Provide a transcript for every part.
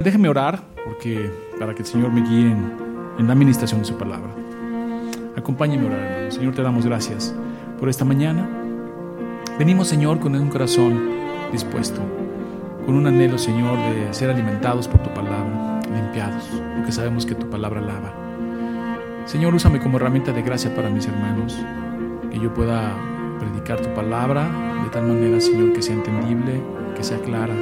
Déjeme orar porque, para que el Señor me guíe en, en la administración de su palabra. Acompáñeme a orar, hermano. Señor, te damos gracias por esta mañana. Venimos, Señor, con un corazón dispuesto, con un anhelo, Señor, de ser alimentados por tu palabra, limpiados, porque sabemos que tu palabra lava. Señor, úsame como herramienta de gracia para mis hermanos, que yo pueda predicar tu palabra de tal manera, Señor, que sea entendible, que sea clara.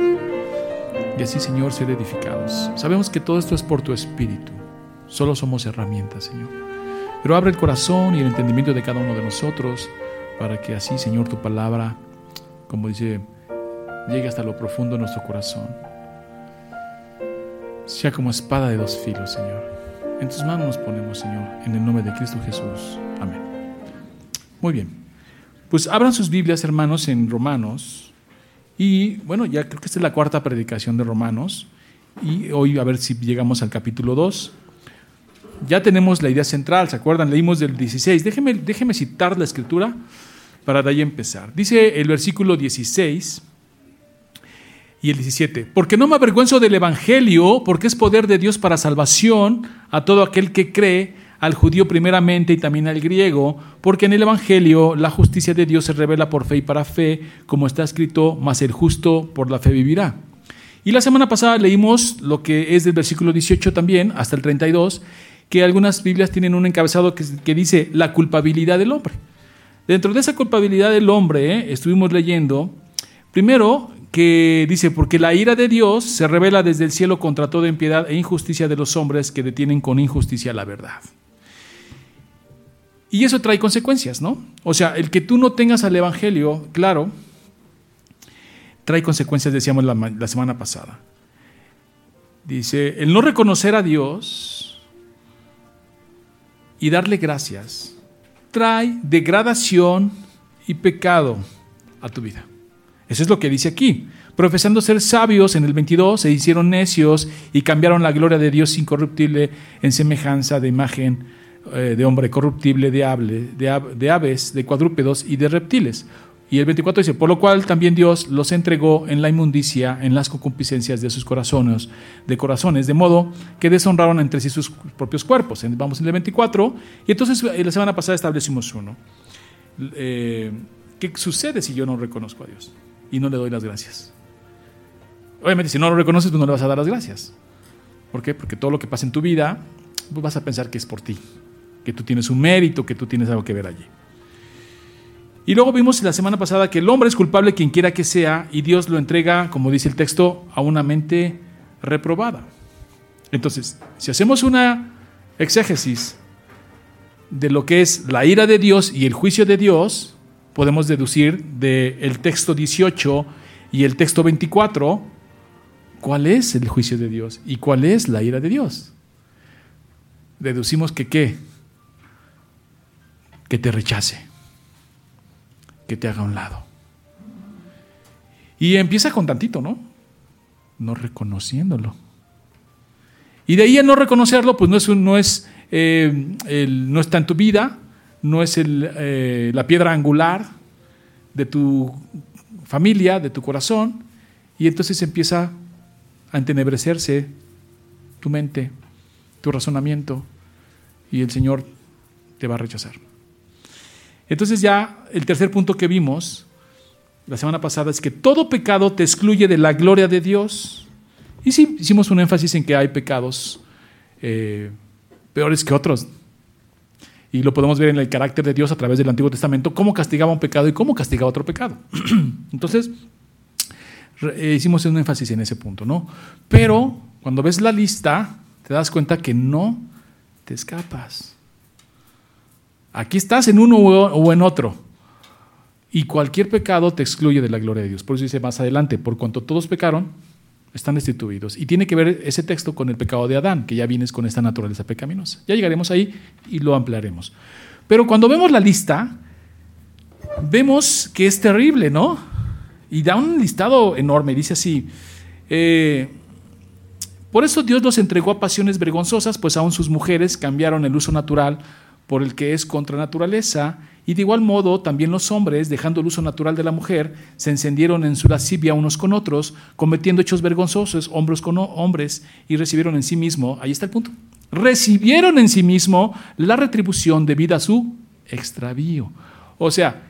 Y así, Señor, ser edificados. Sabemos que todo esto es por tu Espíritu. Solo somos herramientas, Señor. Pero abre el corazón y el entendimiento de cada uno de nosotros para que así, Señor, tu palabra, como dice, llegue hasta lo profundo de nuestro corazón. Sea como espada de dos filos, Señor. En tus manos nos ponemos, Señor, en el nombre de Cristo Jesús. Amén. Muy bien. Pues abran sus Biblias, hermanos, en Romanos. Y bueno, ya creo que esta es la cuarta predicación de Romanos. Y hoy a ver si llegamos al capítulo 2. Ya tenemos la idea central, ¿se acuerdan? Leímos del 16. Déjeme, déjeme citar la escritura para de ahí empezar. Dice el versículo 16 y el 17, porque no me avergüenzo del Evangelio, porque es poder de Dios para salvación a todo aquel que cree, al judío primeramente y también al griego, porque en el Evangelio la justicia de Dios se revela por fe y para fe, como está escrito, mas el justo por la fe vivirá. Y la semana pasada leímos lo que es del versículo 18 también, hasta el 32, que algunas Biblias tienen un encabezado que, dice la culpabilidad del hombre. Dentro de esa culpabilidad del hombre, eh, estuvimos leyendo, primero, que dice, porque la ira de Dios se revela desde el cielo contra toda impiedad e injusticia de los hombres que detienen con injusticia la verdad. Y eso trae consecuencias, ¿no? O sea, el que tú no tengas al Evangelio, claro, trae consecuencias, decíamos la, semana pasada. Dice, el no reconocer a Dios y darle gracias trae degradación y pecado a tu vida. Eso es lo que dice aquí. Profesando ser sabios en el 22, se hicieron necios y cambiaron la gloria de Dios incorruptible en semejanza de imagen eh, de hombre corruptible, de, de, aves, de cuadrúpedos y de reptiles. Y el 24 dice, por lo cual también Dios los entregó en la inmundicia, en las concupiscencias de sus corazones, de corazones, de modo que deshonraron entre sí sus propios cuerpos. Vamos en el 24, y entonces eh, la semana pasada establecimos uno. Eh, ¿Qué sucede si yo no reconozco a Dios y no le doy las gracias? Obviamente, si no lo reconoces, pues no le vas a dar las gracias. ¿Por qué? Porque todo lo que pasa en tu vida, pues vas a pensar que es por ti, que tú tienes un mérito, que tú tienes algo que ver allí. Y luego vimos la semana pasada que el hombre es culpable quien quiera que sea y Dios lo entrega, como dice el texto, a una mente reprobada. Entonces, si hacemos una exégesis de lo que es la ira de Dios y el juicio de Dios, podemos deducir del texto 18 y el texto 24 cuál es el juicio de Dios y cuál es la ira de Dios. Deducimos que qué? Que te rechace que te haga a un lado. Y empieza con tantito, ¿no? No reconociéndolo. Y de ahí a no reconocerlo, pues no es, no es eh, el, no está en tu vida, no es eh, la piedra angular de tu familia, de tu corazón, y entonces empieza a entenebrecerse tu mente, tu razonamiento, y el Señor te va a rechazar. Entonces ya el tercer punto que vimos la semana pasada es que todo pecado te excluye de la gloria de Dios. Y sí, hicimos un énfasis en que hay pecados eh, peores que otros. Y lo podemos ver en el carácter de Dios a través del Antiguo Testamento, cómo castigaba un pecado y cómo castigaba otro pecado. Entonces, eh, hicimos un énfasis en ese punto, ¿no? Pero cuando ves la lista, te das cuenta que no te escapas. Aquí estás en uno o en otro. Y cualquier pecado te excluye de la gloria de Dios. Por eso dice más adelante, por cuanto todos pecaron, están destituidos. Y tiene que ver ese texto con el pecado de Adán, que ya vienes con esta naturaleza pecaminosa. Ya llegaremos ahí y lo ampliaremos. Pero cuando vemos la lista, vemos que es terrible, ¿no? Y da un listado enorme. Dice así, eh, por eso Dios los entregó a pasiones vergonzosas, pues aún sus mujeres cambiaron el uso natural por el que es contra naturaleza Y de igual modo, también los hombres, dejando el uso natural de la mujer, se encendieron en su lascivia unos con otros, cometiendo hechos vergonzosos hombres con hombres, y recibieron en sí mismo, ahí está el punto, recibieron en sí mismo la retribución debida a su extravío. O sea,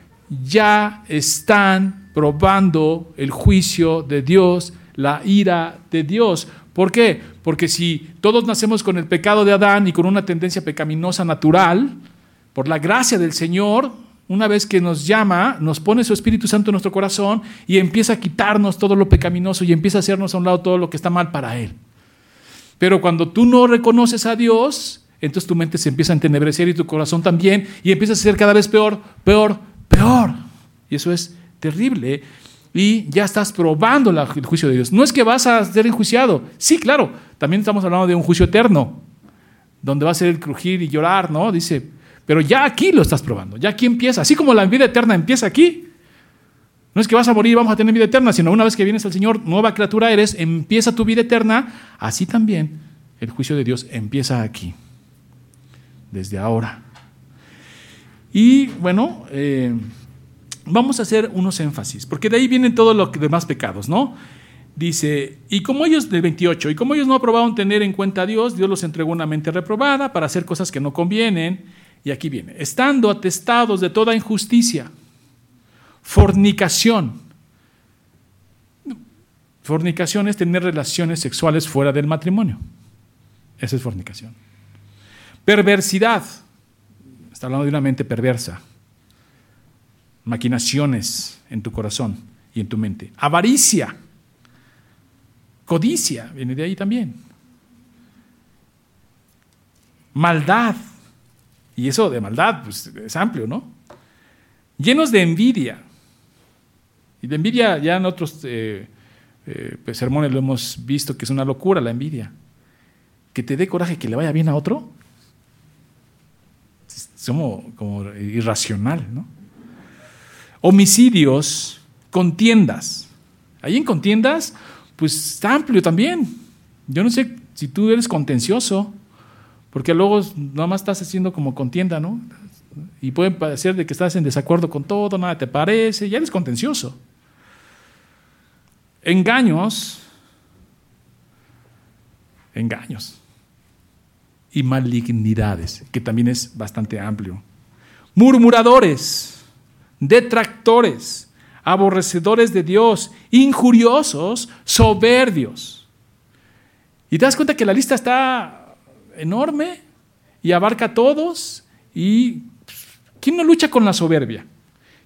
ya están probando el juicio de Dios, la ira de Dios. ¿Por qué? Porque si todos nacemos con el pecado de Adán y con una tendencia pecaminosa natural, por la gracia del Señor, una vez que nos llama, nos pone su Espíritu Santo en nuestro corazón y empieza a quitarnos todo lo pecaminoso y empieza a hacernos a un lado todo lo que está mal para Él. Pero cuando tú no reconoces a Dios, entonces tu mente se empieza a entenebrecer y tu corazón también y empieza a ser cada vez peor, peor, peor. Y eso es terrible. Y ya estás probando el juicio de Dios. No es que vas a ser enjuiciado. Sí, claro. También estamos hablando de un juicio eterno, donde va a ser el crujir y llorar, ¿no? Dice, pero ya aquí lo estás probando. Ya aquí empieza. Así como la vida eterna empieza aquí. No es que vas a morir y vamos a tener vida eterna, sino una vez que vienes al Señor, nueva criatura eres, empieza tu vida eterna. Así también el juicio de Dios empieza aquí. Desde ahora. Y bueno, eh, vamos a hacer unos énfasis, porque de ahí vienen todos los demás pecados, ¿no? Dice, y como ellos, del 28, y como ellos no aprobaron tener en cuenta a Dios, Dios los entregó una mente reprobada para hacer cosas que no convienen. Y aquí viene, estando atestados de toda injusticia, fornicación. Fornicación es tener relaciones sexuales fuera del matrimonio. Esa es fornicación. Perversidad Está hablando de una mente perversa. Maquinaciones en tu corazón y en tu mente. Avaricia. Codicia, viene de ahí también. Maldad. Y eso de maldad pues, es amplio, ¿no? Llenos de envidia. Y de envidia ya en otros eh, eh, pues, sermones lo hemos visto que es una locura la envidia. Que te dé coraje que le vaya bien a otro, somos como irracional, ¿no? Homicidios, contiendas. Ahí en contiendas, pues está amplio también. Yo no sé si tú eres contencioso, porque luego nada más estás haciendo como contienda, ¿no? Y puede parecer de que estás en desacuerdo con todo, nada te parece, ya eres contencioso. Engaños, engaños y malignidades, que también es bastante amplio. Murmuradores, detractores, aborrecedores de Dios, injuriosos, soberbios. Y te das cuenta que la lista está enorme y abarca a todos. ¿Y quién no lucha con la soberbia?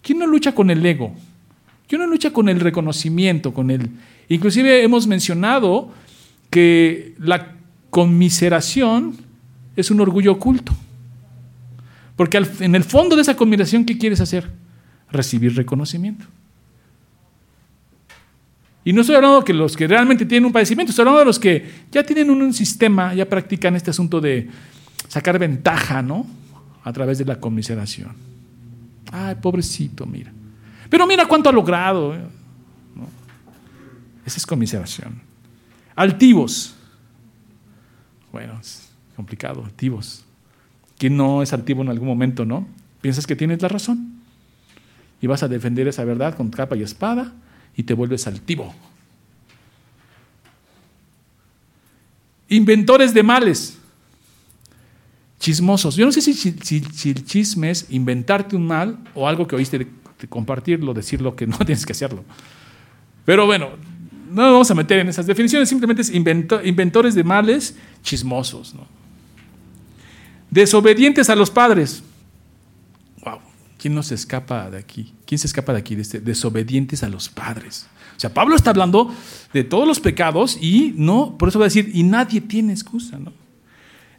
¿Quién no lucha con el ego? ¿Quién no lucha con el reconocimiento, con el... Inclusive hemos mencionado que la conmiseración es un orgullo oculto. Porque en el fondo de esa combinación, ¿qué quieres hacer? Recibir reconocimiento. Y no estoy hablando de los que realmente tienen un padecimiento, estoy hablando de los que ya tienen un, sistema, ya practican este asunto de sacar ventaja, ¿no? A través de la conmiseración. Ay, pobrecito, mira. Pero mira cuánto ha logrado. ¿eh? Esa es conmiseración. Altivos. Bueno, complicado, altivos. ¿Quién no es altivo en algún momento, no? Piensas que tienes la razón y vas a defender esa verdad con capa y espada y te vuelves altivo. Inventores de males, chismosos. Yo no sé si, el chisme es inventarte un mal o algo que oíste de, compartirlo, decirlo que no tienes que hacerlo. Pero bueno, no nos vamos a meter en esas definiciones, simplemente es inventores de males chismosos. ¿no? Desobedientes a los padres. ¿Quién no se escapa de aquí? ¿Quién se escapa de aquí? De este? Desobedientes a los padres. O sea, Pablo está hablando de todos los pecados y no, por eso va a decir, y nadie tiene excusa, ¿no?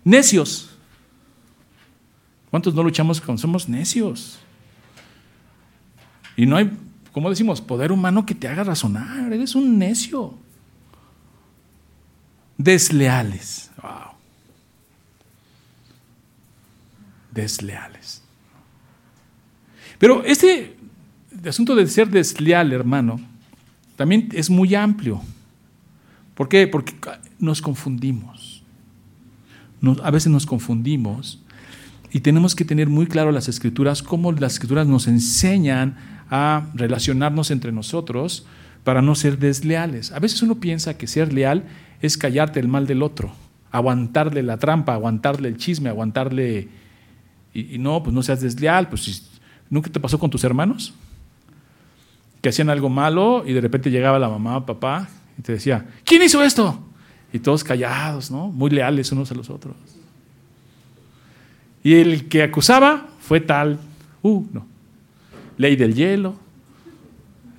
Necios. ¿Cuántos no luchamos con somos necios? Y no hay, como decimos, poder humano que te haga razonar. Eres un necio. Desleales. Wow. desleales. Pero este asunto de ser desleal, hermano, también es muy amplio. ¿Por qué? Porque nos confundimos. a veces nos confundimos Y tenemos que tener muy claro las escrituras, cómo las escrituras nos enseñan a relacionarnos entre nosotros para no ser desleales. A veces uno piensa que ser leal es callarte el mal del otro, aguantarle la trampa, aguantarle el chisme, aguantarle... Y, no, pues no seas desleal, pues ¿nunca te pasó con tus hermanos? Que hacían algo malo y de repente llegaba la mamá, papá, y te decía, ¿quién hizo esto? Y todos callados, ¿no? Muy leales unos a los otros. Y el que acusaba fue tal, uh, no, ley del hielo,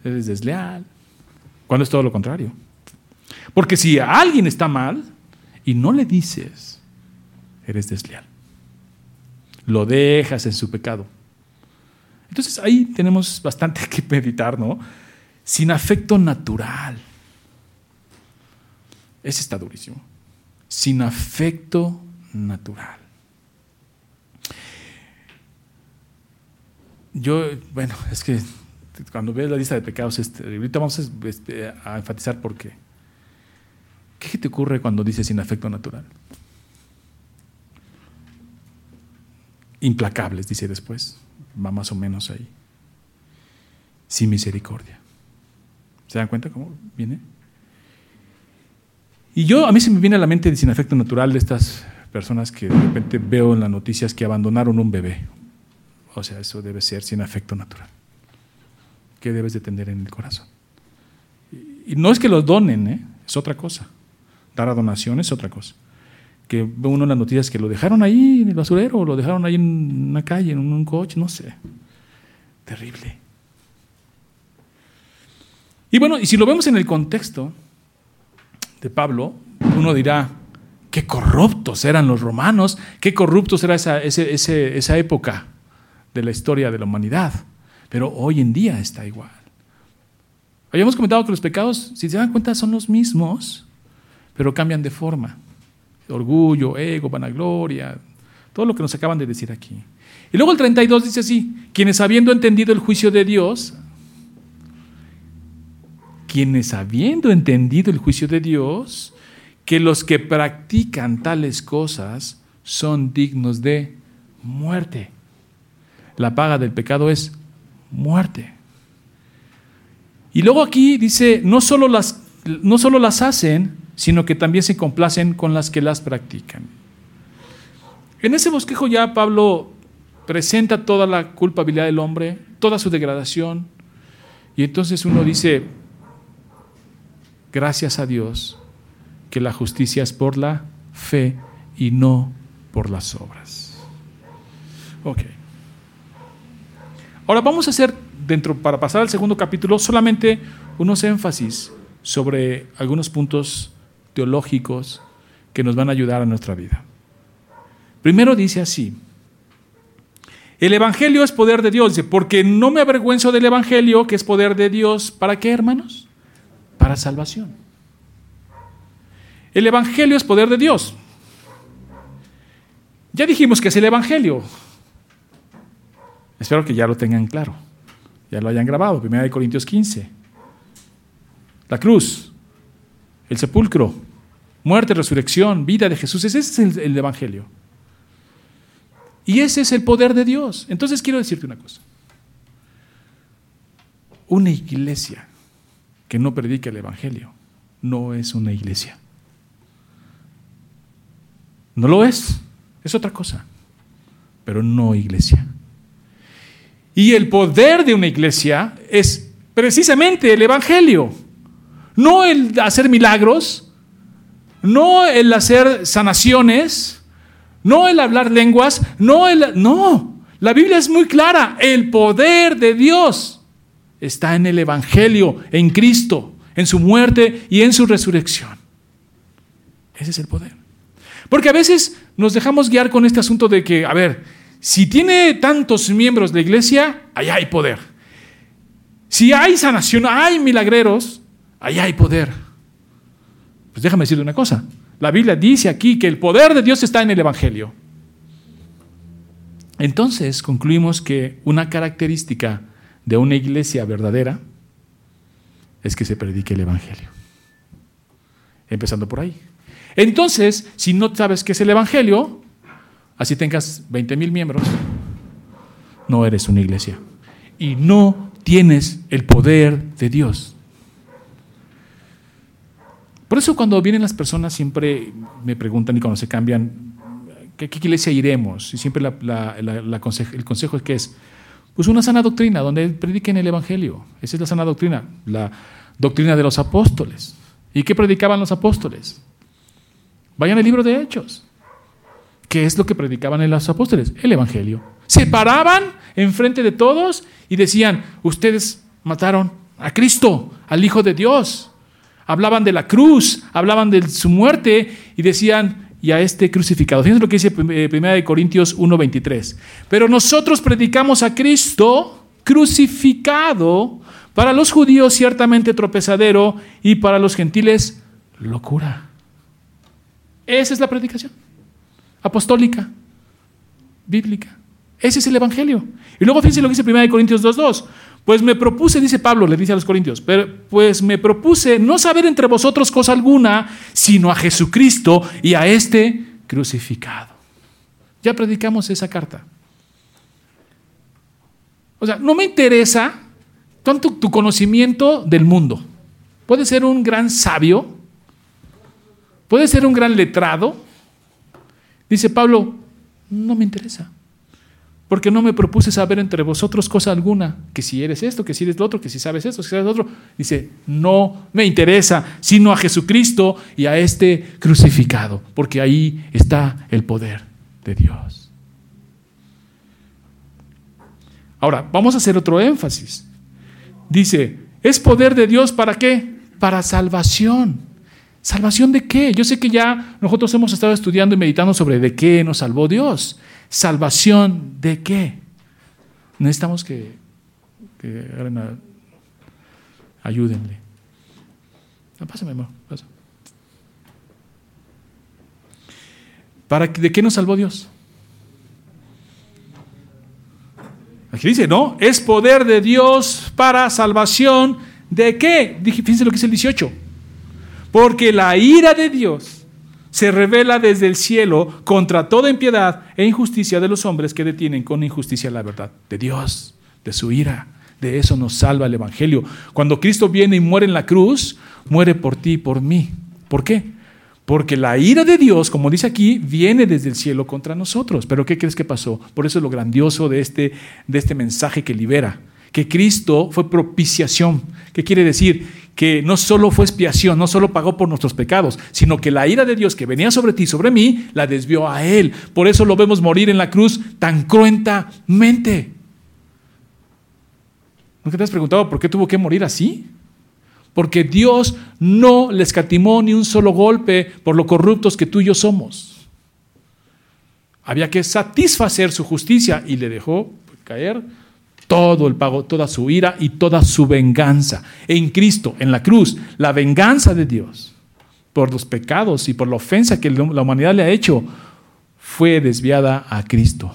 eres desleal, cuando es todo lo contrario. Porque si alguien está mal y no le dices, eres desleal. Lo dejas en su pecado. Entonces ahí tenemos bastante que meditar, ¿no? Sin afecto natural. Ese está durísimo. Sin afecto natural. Yo, bueno, es que cuando ves la lista de pecados, este, ahorita vamos a, este, a enfatizar por qué. ¿Qué te ocurre cuando dices sin afecto natural? Implacables, dice después. Va más o menos ahí. Sin misericordia. ¿Se dan cuenta cómo viene? Y yo, a mí se me viene a la mente sin afecto natural de estas personas que de repente veo en las noticias que abandonaron un bebé, o sea, eso debe ser sin afecto natural. ¿Qué debes de tener en el corazón? Y no es que los donen, ¿eh? es otra cosa. Dar a donación es otra cosa. Que ve uno en las noticias que lo dejaron ahí en el basurero, o lo dejaron ahí en una calle, en un coche, no sé. Terrible. Y bueno, y si lo vemos en el contexto de Pablo, uno dirá, qué corruptos eran los romanos, qué corruptos era esa, esa época de la historia de la humanidad. Pero hoy en día está igual. Habíamos comentado que los pecados, si se dan cuenta, son los mismos, pero cambian de forma. Orgullo, ego, vanagloria, todo lo que nos acaban de decir aquí. Y luego el 32 dice así, quienes habiendo entendido el juicio de Dios, quienes habiendo entendido el juicio de Dios, que los que practican tales cosas son dignos de muerte la paga del pecado es muerte. Y luego aquí dice, no solo las, no solo las hacen, sino que también se complacen con las que las practican. En ese bosquejo ya Pablo presenta toda la culpabilidad del hombre, toda su degradación, y entonces uno dice, gracias a Dios, que la justicia es por la fe y no por las obras. Okay. Ahora vamos a hacer, dentro, para pasar al segundo capítulo, solamente unos énfasis sobre algunos puntos teológicos que nos van a ayudar a nuestra vida. Primero dice así, el Evangelio es poder de Dios, dice, porque no me avergüenzo del Evangelio, que es poder de Dios, ¿para qué, hermanos? Para salvación. El Evangelio es poder de Dios. Ya dijimos que es el Evangelio. Espero que ya lo tengan claro, ya lo hayan grabado. 1 Corintios 15. La cruz, el sepulcro, muerte, resurrección, vida de Jesús. Ese es el, el Evangelio. Y ese es el poder de Dios. Entonces quiero decirte una cosa. Una iglesia que no predica el Evangelio no es una iglesia. No lo es. Es otra cosa. Pero no iglesia. Y el poder de una iglesia es precisamente el Evangelio. No el hacer milagros, no el hacer sanaciones, no el hablar lenguas, no el... No, la Biblia es muy clara. El poder de Dios está en el Evangelio, en Cristo, en su muerte y en su resurrección. Ese es el poder. Porque a veces nos dejamos guiar con este asunto de que, a ver, si tiene tantos miembros la iglesia, allá hay poder. Si hay sanación, hay milagreros, allá hay poder. Pues déjame decirte una cosa. La Biblia dice aquí que el poder de Dios está en el Evangelio. Entonces concluimos que una característica de una iglesia verdadera es que se predique el Evangelio. Empezando por ahí. Entonces, si no sabes qué es el Evangelio, así tengas 20 mil miembros, no eres una iglesia. Y no tienes el poder de Dios. Por eso cuando vienen las personas siempre me preguntan y cuando se cambian, ¿qué, qué iglesia iremos? Y siempre el consejo es que es, pues una sana doctrina, donde prediquen el Evangelio. Esa es la sana doctrina, la doctrina de los apóstoles. ¿Y qué predicaban los apóstoles? Vayan al libro de Hechos. ¿Qué es lo que predicaban los apóstoles? El Evangelio. Se paraban enfrente de todos y decían, ustedes mataron a Cristo, al Hijo de Dios. Hablaban de la cruz, hablaban de su muerte y decían, y a este crucificado. Fíjense lo que dice 1 eh, Corintios 1:23. Pero nosotros predicamos a Cristo crucificado, para los judíos ciertamente tropezadero y para los gentiles locura. Esa es la predicación apostólica, bíblica. Ese es el Evangelio. Y luego fíjense lo que dice 1 Corintios 2.2. Pues me propuse, dice Pablo, le dice a los Corintios, pero, pues me propuse no saber entre vosotros cosa alguna, sino a Jesucristo y a este crucificado. Ya predicamos esa carta. O sea, no me interesa tanto tu conocimiento del mundo. Puede ser un gran sabio, puede ser un gran letrado. Dice Pablo, no me interesa porque no me propuse saber entre vosotros cosa alguna, que si eres esto, que si eres lo otro, que si sabes esto, que si sabes lo otro. Dice, no me interesa, sino a Jesucristo y a este crucificado, porque ahí está el poder de Dios. Ahora, vamos a hacer otro énfasis. Dice, ¿es poder de Dios para qué? Para salvación. ¿Salvación de qué? Yo sé que ya nosotros hemos estado estudiando y meditando sobre de qué nos salvó Dios. ¿Salvación de qué? Necesitamos que, que ayúdenle. Ah, pásame, amor, ¿Para, ¿De qué nos salvó Dios? Aquí dice, ¿no? Es poder de Dios para salvación de qué? Fíjense lo que dice el 18. Porque la ira de Dios se revela desde el cielo contra toda impiedad e injusticia de los hombres que detienen con injusticia la verdad de Dios, de su ira. De eso nos salva el Evangelio. Cuando Cristo viene y muere en la cruz, muere por ti y por mí. ¿Por qué? Porque la ira de Dios, como dice aquí, viene desde el cielo contra nosotros. Pero ¿qué crees que pasó? Por eso es lo grandioso de este, de este mensaje que libera. Que Cristo fue propiciación. ¿Qué quiere decir? Que no solo fue expiación, no solo pagó por nuestros pecados, sino que la ira de Dios que venía sobre ti, sobre mí, la desvió a Él. Por eso lo vemos morir en la cruz tan cruentamente. ¿No te has preguntado por qué tuvo que morir así? Porque Dios no le escatimó ni un solo golpe por lo corruptos que tú y yo somos. Había que satisfacer su justicia y le dejó caer todo el pago, toda su ira y toda su venganza. En Cristo, en la cruz, la venganza de Dios por los pecados y por la ofensa que la humanidad le ha hecho fue desviada a Cristo.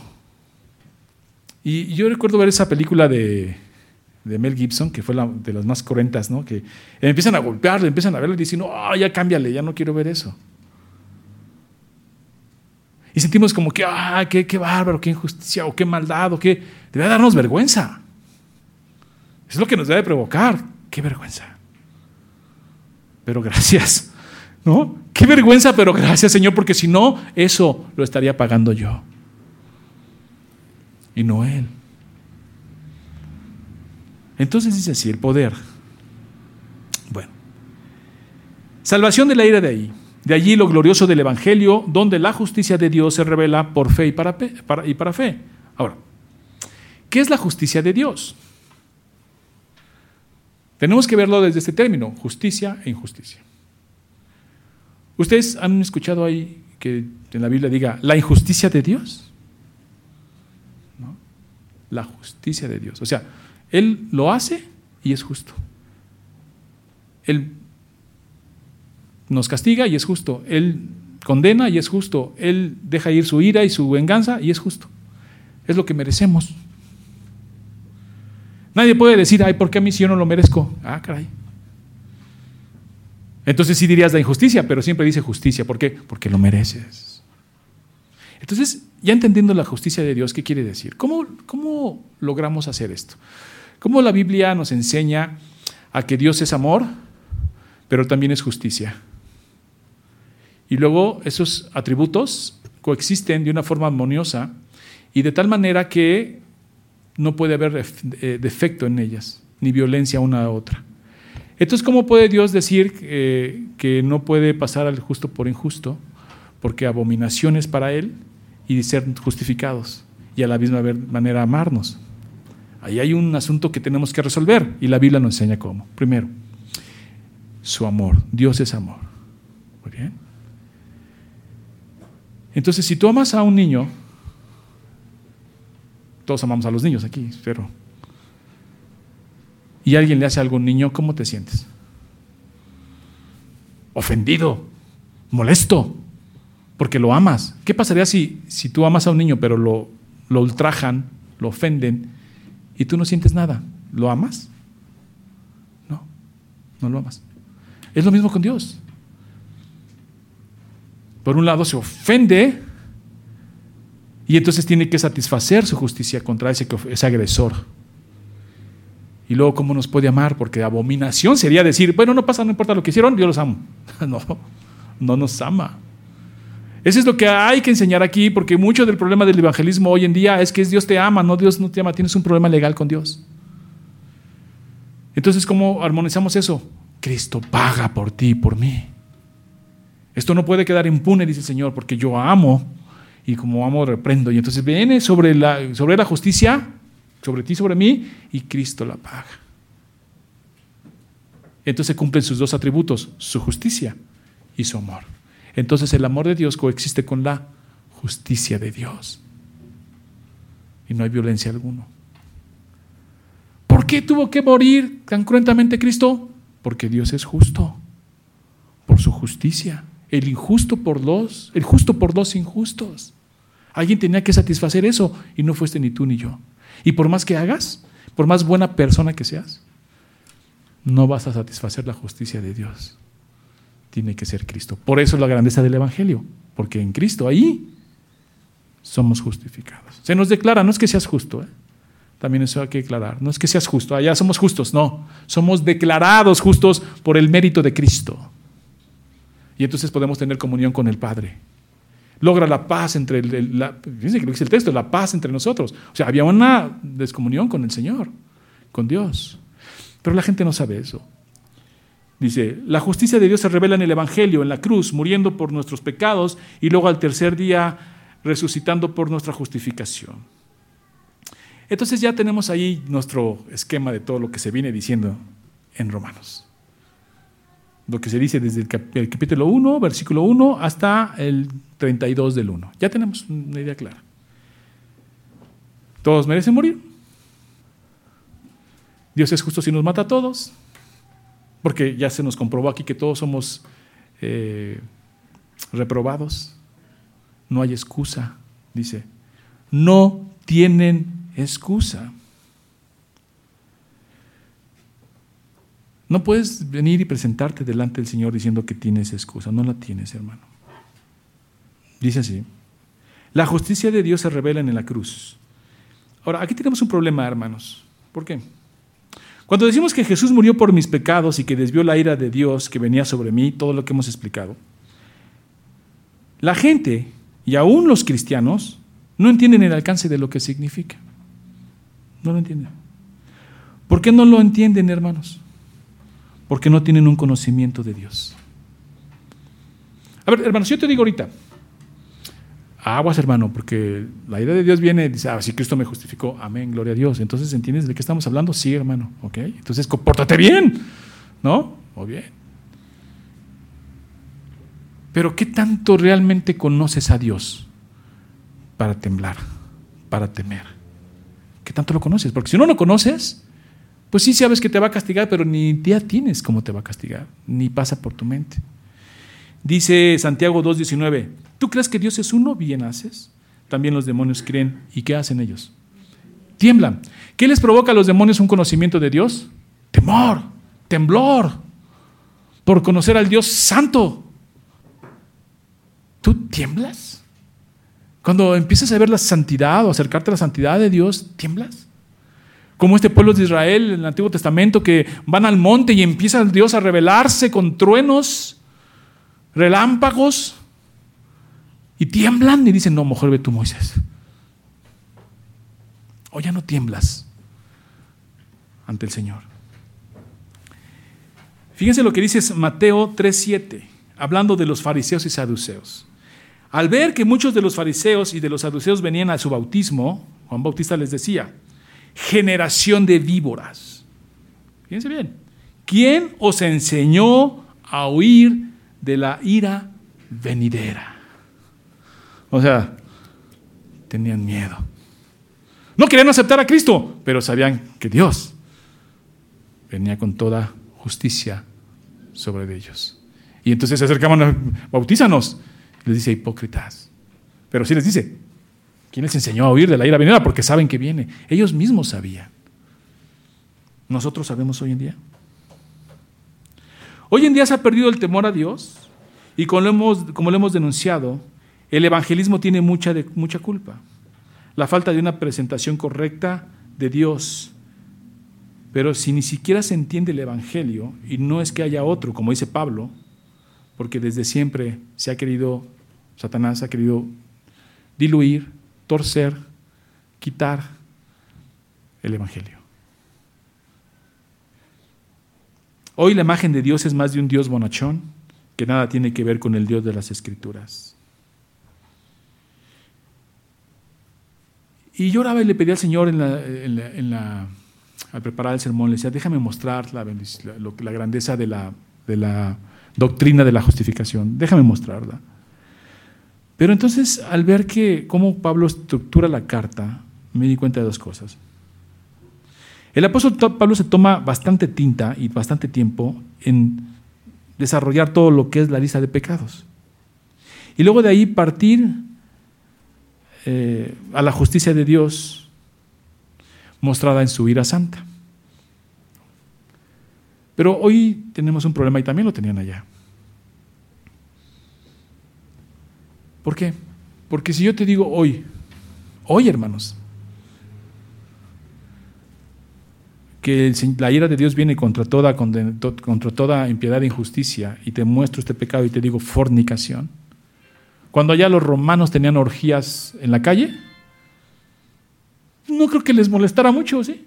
Y yo recuerdo ver esa película de, Mel Gibson, que fue la, de las más cruentas, ¿no? que empiezan a golpearle, empiezan a verlo y dicen, oh, ya cámbiale, ya no quiero ver eso. Y sentimos como que, ah, qué, qué bárbaro, qué injusticia, o qué maldad, o qué. Debe darnos vergüenza. Es lo que nos debe provocar. Qué vergüenza. Pero gracias. ¿No? Qué vergüenza, pero gracias, Señor, porque si no, eso lo estaría pagando yo. Y no Él. Entonces dice así, el poder. Bueno. Salvación de la ira de ahí. De allí lo glorioso del Evangelio, donde la justicia de Dios se revela por fe y para, y para fe. Ahora, ¿qué es la justicia de Dios? Tenemos que verlo desde este término, justicia e injusticia. ¿Ustedes han escuchado ahí que en la Biblia diga la injusticia de Dios? ¿No? La justicia de Dios. O sea, Él lo hace y es justo. Él nos castiga y es justo. Él condena y es justo. Él deja ir su ira y su venganza y es justo. Es lo que merecemos. Nadie puede decir, ay, ¿por qué a mí si yo no lo merezco? Ah, caray. Entonces sí dirías la injusticia, pero siempre dice justicia. ¿Por qué? Porque lo mereces. Entonces, ya entendiendo la justicia de Dios, ¿qué quiere decir? ¿Cómo, cómo logramos hacer esto? ¿Cómo la Biblia nos enseña a que Dios es amor, pero también es justicia? Y luego esos atributos coexisten de una forma armoniosa y de tal manera que no puede haber eh, defecto en ellas, ni violencia una a otra. Entonces, ¿cómo puede Dios decir eh, que no puede pasar al justo por injusto? Porque abominación es para Él y ser justificados y a la misma manera amarnos. Ahí hay un asunto que tenemos que resolver y la Biblia nos enseña cómo. Primero, su amor. Dios es amor. Muy bien. Entonces, si tú amas a un niño, todos amamos a los niños aquí, pero y alguien le hace algo a un niño, ¿cómo te sientes? Ofendido, molesto, porque lo amas. ¿Qué pasaría si, si tú amas a un niño, pero lo, lo ultrajan, lo ofenden, y tú no sientes nada? ¿Lo amas? No, no lo amas. Es lo mismo con Dios. Por un lado se ofende y entonces tiene que satisfacer su justicia contra ese, agresor. Y luego, ¿cómo nos puede amar? Porque abominación sería decir, bueno, no pasa, no importa lo que hicieron, yo los amo. No, no nos ama. Eso es lo que hay que enseñar aquí, porque mucho del problema del evangelismo hoy en día es que Dios te ama, no Dios no te ama, tienes un problema legal con Dios. Entonces, ¿cómo armonizamos eso? Cristo paga por ti y por mí. Esto no puede quedar impune, dice el Señor, porque yo amo y como amo reprendo. Y entonces viene sobre la, sobre la justicia sobre ti, sobre mí, y Cristo la paga. Entonces cumplen sus dos atributos, su justicia y su amor. Entonces el amor de Dios coexiste con la justicia de Dios. Y no hay violencia alguna. ¿Por qué tuvo que morir tan cruentamente Cristo? Porque Dios es justo, por su justicia. El injusto por dos, el justo por dos injustos. Alguien tenía que satisfacer eso y no fuiste ni tú ni yo. Y por más que hagas, por más buena persona que seas, no vas a satisfacer la justicia de Dios. Tiene que ser Cristo. Por eso la grandeza del Evangelio, porque en Cristo ahí somos justificados. Se nos declara, no es que seas justo, ¿eh? también eso hay que declarar, no es que seas justo, allá somos justos, no, somos declarados justos por el mérito de Cristo. Y entonces podemos tener comunión con el Padre logra la paz entre, el, fíjense que lo dice el texto, la paz entre nosotros. O sea, había una descomunión con el Señor, con Dios. Pero la gente no sabe eso. Dice, la justicia de Dios se revela en el Evangelio, en la cruz, muriendo por nuestros pecados y luego al tercer día resucitando por nuestra justificación. Entonces ya tenemos ahí nuestro esquema de todo lo que se viene diciendo en Romanos lo que se dice desde el, capítulo 1, versículo 1, hasta el 32 del 1. Ya tenemos una idea clara. Todos merecen morir. Dios es justo si nos mata a todos, porque ya se nos comprobó aquí que todos somos eh, reprobados. No hay excusa, dice. No tienen excusa. No puedes venir y presentarte delante del Señor diciendo que tienes excusa. No la tienes, hermano. Dice así. La justicia de Dios se revela en la cruz. Ahora, aquí tenemos un problema, hermanos. ¿Por qué? Cuando decimos que Jesús murió por mis pecados y que desvió la ira de Dios que venía sobre mí, todo lo que hemos explicado, la gente y aún los cristianos no entienden el alcance de lo que significa. No lo entienden. ¿Por qué no lo entienden, hermanos? Porque no tienen un conocimiento de Dios. A ver, hermanos, yo te digo ahorita, aguas, hermano, porque la idea de Dios viene, dice, ah, si Cristo me justificó, amén, gloria a Dios. Entonces, ¿entiendes de qué estamos hablando? Sí, hermano, ¿ok? Entonces, compórtate bien, ¿no? O bien. Pero, ¿qué tanto realmente conoces a Dios para temblar, para temer? ¿Qué tanto lo conoces? Porque si no lo conoces, pues sí sabes que te va a castigar, pero ni idea tienes cómo te va a castigar, ni pasa por tu mente. Dice Santiago 2.19, ¿tú crees que Dios es uno? Bien haces. También los demonios creen. ¿Y qué hacen ellos? Tiemblan. ¿Qué les provoca a los demonios un conocimiento de Dios? Temor, temblor, por conocer al Dios santo. ¿Tú tiemblas Cuando empiezas a ver la santidad o acercarte a la santidad de Dios, tiemblas. Como este pueblo de Israel en el Antiguo Testamento que van al monte y empieza Dios a revelarse con truenos, relámpagos, y tiemblan y dicen, no, mejor ve tú Moisés. O ya no tiemblas ante el Señor. Fíjense lo que dice Mateo 3:7, hablando de los fariseos y saduceos. Al ver que muchos de los fariseos y de los saduceos venían a su bautismo, Juan Bautista les decía, generación de víboras. Fíjense bien, ¿quién os enseñó a huir de la ira venidera? O sea, tenían miedo. No querían aceptar a Cristo, pero sabían que Dios venía con toda justicia sobre ellos. Y entonces se acercaban, bautízanos. Les dice hipócritas. Pero sí les dice, ¿quién les enseñó a huir de la ira venidera? Porque saben que viene. Ellos mismos sabían. ¿Nosotros sabemos hoy en día? Hoy en día se ha perdido el temor a Dios y como lo hemos, denunciado, el evangelismo tiene mucha, mucha culpa. La falta de una presentación correcta de Dios. Pero si ni siquiera se entiende el Evangelio, y no es que haya otro, como dice Pablo, porque desde siempre se ha querido, Satanás ha querido diluir, torcer, quitar el Evangelio. Hoy la imagen de Dios es más de un Dios bonachón que nada tiene que ver con el Dios de las Escrituras. Y yo oraba y le pedí al Señor al preparar el sermón, le decía, déjame mostrar la, la, grandeza de la, de la doctrina de la justificación, déjame mostrarla. Pero entonces, al ver que cómo Pablo estructura la carta, me di cuenta de dos cosas. El apóstol Pablo se toma bastante tinta y bastante tiempo en desarrollar todo lo que es la lista de pecados. Y luego de ahí partir eh, a la justicia de Dios mostrada en su ira santa. Pero hoy tenemos un problema y también lo tenían allá. ¿Por qué? Porque si yo te digo hoy, hoy hermanos, que la ira de Dios viene contra toda, contra toda impiedad e injusticia y te muestro este pecado y te digo fornicación, cuando allá los romanos tenían orgías en la calle, no creo que les molestara mucho, ¿sí?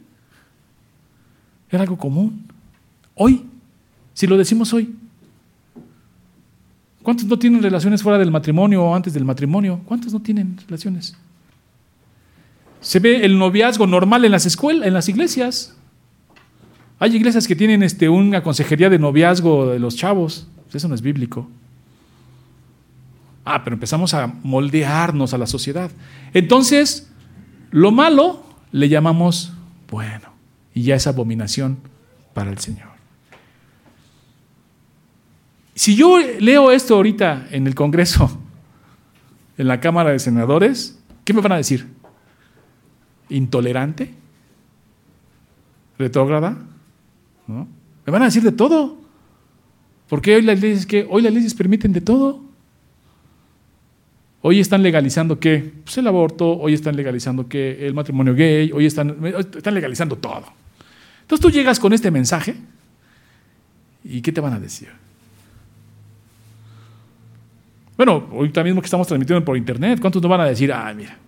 Era algo común. Hoy, si lo decimos hoy, ¿cuántos no tienen relaciones fuera del matrimonio o antes del matrimonio? ¿Cuántos no tienen relaciones? Se ve el noviazgo normal en las escuelas, en las iglesias. Hay iglesias que tienen este, una consejería de noviazgo de los chavos. Eso no es bíblico. Ah, pero empezamos a moldearnos a la sociedad. Entonces, lo malo le llamamos bueno. Y ya es abominación para el Señor. Si yo leo esto ahorita en el Congreso, en la Cámara de Senadores, ¿qué me van a decir? ¿Intolerante? ¿Retrógrada? ¿No? Me van a decir de todo. Porque hoy las leyes que hoy las leyes permiten de todo. Hoy están legalizando qué? Pues el aborto, hoy están legalizando qué? El matrimonio gay, hoy están, están legalizando todo. Entonces tú llegas con este mensaje y ¿qué te van a decir? Bueno, ahorita mismo que estamos transmitiendo por internet, ¿cuántos nos van a decir, ah, mira,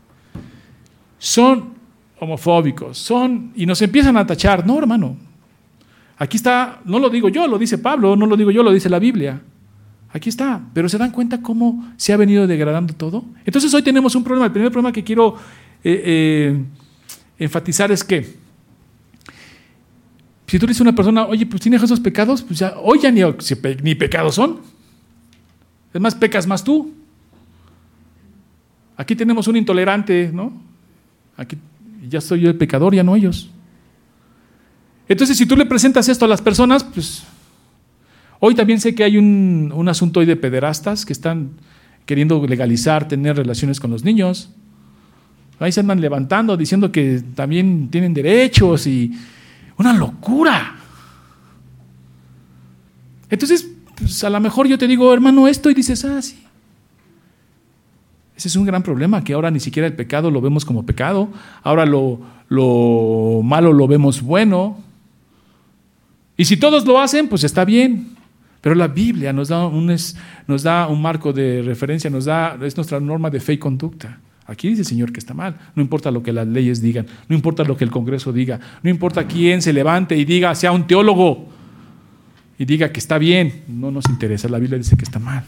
son homofóbicos, son, y nos empiezan a tachar? No, hermano, aquí está, no lo digo yo, lo dice Pablo, no lo digo yo, lo dice la Biblia. Aquí está, pero ¿se dan cuenta cómo se ha venido degradando todo? Entonces hoy tenemos un problema. El primer problema que quiero eh, eh, enfatizar es que si tú dices a una persona, oye, pues tienes esos pecados, pues ya, hoy ya ni, ni pecados son. Es más, pecas más tú. Aquí tenemos un intolerante, ¿no? Aquí ya soy yo el pecador, ya no ellos. Entonces, si tú le presentas esto a las personas, pues Hoy también sé que hay un, asunto hoy de pederastas que están queriendo legalizar tener relaciones con los niños. Ahí se andan levantando diciendo que también tienen derechos y una locura. Entonces, pues, a lo mejor yo te digo, hermano, esto y dices, ah, sí. Ese es un gran problema, que ahora ni siquiera el pecado lo vemos como pecado, ahora lo, lo malo lo vemos bueno. Y si todos lo hacen, pues está bien. Pero la Biblia nos da un, nos da un marco de referencia, nos da, es nuestra norma de fe y conducta. Aquí dice el Señor que está mal. No importa lo que las leyes digan, no importa lo que el Congreso diga, no importa quién se levante y diga, sea un teólogo y diga que está bien. No nos interesa. La Biblia dice que está mal.